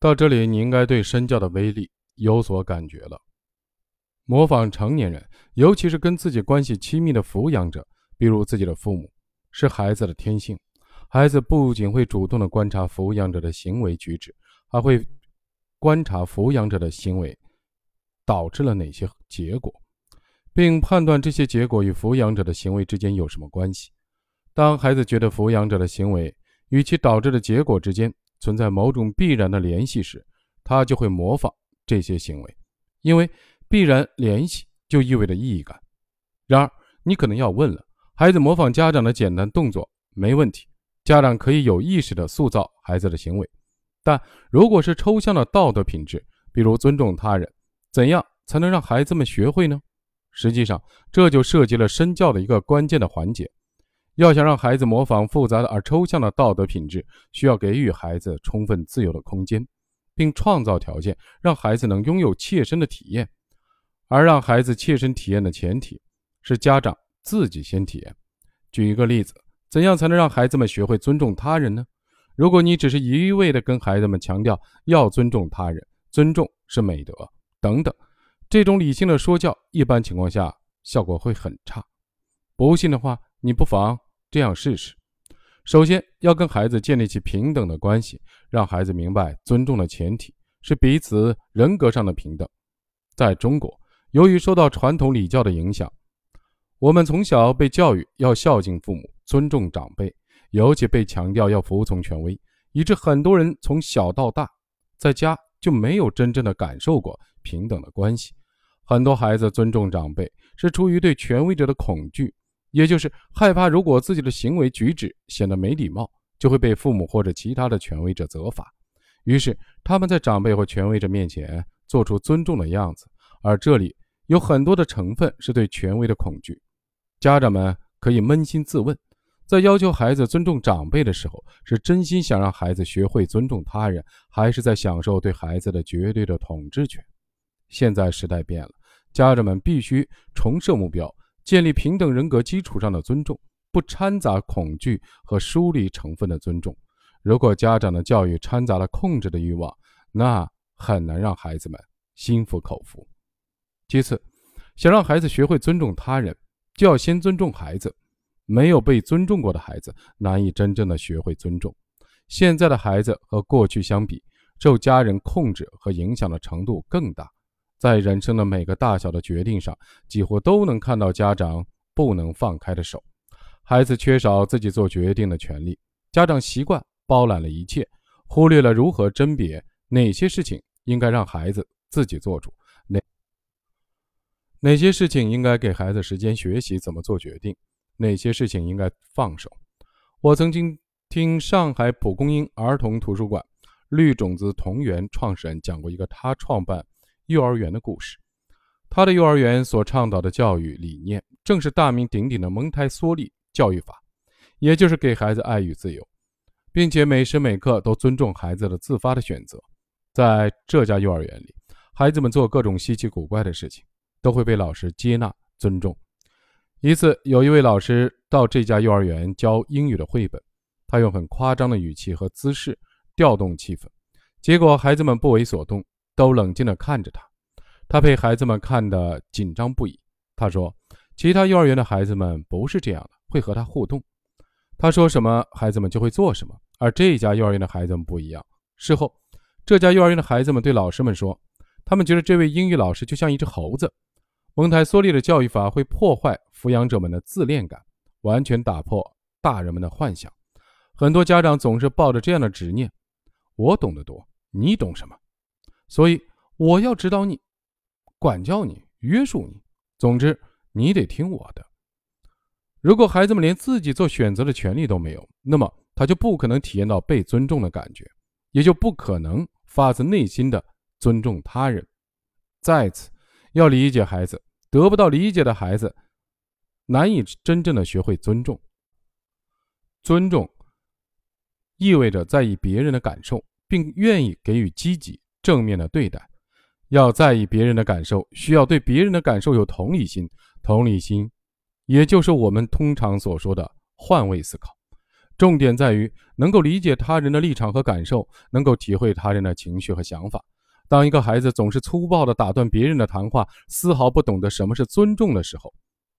到这里，你应该对身教的威力有所感觉了。模仿成年人，尤其是跟自己关系亲密的抚养者，比如自己的父母，是孩子的天性。孩子不仅会主动的观察抚养者的行为举止，还会观察抚养者的行为导致了哪些结果，并判断这些结果与抚养者的行为之间有什么关系。当孩子觉得抚养者的行为与其导致的结果之间存在某种必然的联系时，他就会模仿这些行为，因为必然联系就意味着意义感。然而，你可能要问了：孩子模仿家长的简单动作没问题。家长可以有意识地塑造孩子的行为，但如果是抽象的道德品质，比如尊重他人，怎样才能让孩子们学会呢？实际上，这就涉及了身教的一个关键的环节。要想让孩子模仿复杂的而抽象的道德品质，需要给予孩子充分自由的空间，并创造条件，让孩子能拥有切身的体验。而让孩子切身体验的前提是家长自己先体验。举一个例子。怎样才能让孩子们学会尊重他人呢？如果你只是一味地跟孩子们强调要尊重他人，尊重是美德等等，这种理性的说教，一般情况下效果会很差。不信的话，你不妨这样试试：首先要跟孩子建立起平等的关系，让孩子明白尊重的前提是彼此人格上的平等。在中国，由于受到传统礼教的影响，我们从小被教育要孝敬父母。尊重长辈，尤其被强调要服从权威，以致很多人从小到大，在家就没有真正的感受过平等的关系。很多孩子尊重长辈，是出于对权威者的恐惧，也就是害怕如果自己的行为举止显得没礼貌，就会被父母或者其他的权威者责罚。于是他们在长辈或权威者面前做出尊重的样子，而这里有很多的成分是对权威的恐惧。家长们可以扪心自问。在要求孩子尊重长辈的时候，是真心想让孩子学会尊重他人，还是在享受对孩子的绝对的统治权？现在时代变了，家长们必须重设目标，建立平等人格基础上的尊重，不掺杂恐惧和疏离成分的尊重。如果家长的教育掺杂了控制的欲望，那很难让孩子们心服口服。其次，想让孩子学会尊重他人，就要先尊重孩子。没有被尊重过的孩子，难以真正的学会尊重。现在的孩子和过去相比，受家人控制和影响的程度更大，在人生的每个大小的决定上，几乎都能看到家长不能放开的手。孩子缺少自己做决定的权利，家长习惯包揽了一切，忽略了如何甄别哪些事情应该让孩子自己做主，哪哪些事情应该给孩子时间学习怎么做决定。哪些事情应该放手？我曾经听上海蒲公英儿童图书馆绿种子同源创始人讲过一个他创办幼儿园的故事。他的幼儿园所倡导的教育理念，正是大名鼎鼎的蒙台梭利教育法，也就是给孩子爱与自由，并且每时每刻都尊重孩子的自发的选择。在这家幼儿园里，孩子们做各种稀奇古怪的事情，都会被老师接纳尊重。一次，有一位老师到这家幼儿园教英语的绘本，他用很夸张的语气和姿势调动气氛，结果孩子们不为所动，都冷静地看着他。他被孩子们看得紧张不已。他说：“其他幼儿园的孩子们不是这样的，会和他互动。他说什么，孩子们就会做什么。而这家幼儿园的孩子们不一样。事后，这家幼儿园的孩子们对老师们说，他们觉得这位英语老师就像一只猴子。”蒙台梭利的教育法会破坏抚养者们的自恋感，完全打破大人们的幻想。很多家长总是抱着这样的执念：我懂得多，你懂什么？所以我要指导你、管教你、约束你。总之，你得听我的。如果孩子们连自己做选择的权利都没有，那么他就不可能体验到被尊重的感觉，也就不可能发自内心的尊重他人。再次，要理解孩子。得不到理解的孩子，难以真正的学会尊重。尊重意味着在意别人的感受，并愿意给予积极正面的对待。要在意别人的感受，需要对别人的感受有同理心。同理心，也就是我们通常所说的换位思考。重点在于能够理解他人的立场和感受，能够体会他人的情绪和想法。当一个孩子总是粗暴地打断别人的谈话，丝毫不懂得什么是尊重的时候，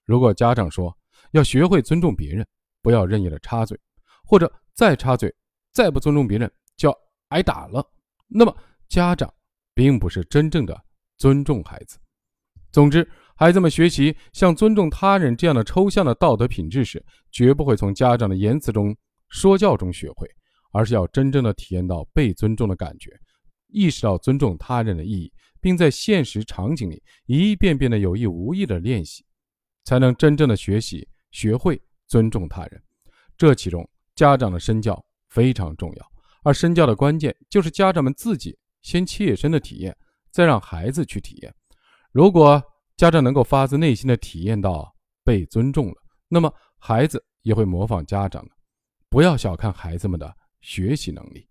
如果家长说要学会尊重别人，不要任意的插嘴，或者再插嘴，再不尊重别人就要挨打了，那么家长并不是真正的尊重孩子。总之，孩子们学习像尊重他人这样的抽象的道德品质时，绝不会从家长的言辞中。说教中学会，而是要真正的体验到被尊重的感觉，意识到尊重他人的意义，并在现实场景里一遍遍的有意无意的练习，才能真正的学习学会尊重他人。这其中，家长的身教非常重要，而身教的关键就是家长们自己先切身的体验，再让孩子去体验。如果家长能够发自内心的体验到被尊重了，那么孩子也会模仿家长。不要小看孩子们的学习能力。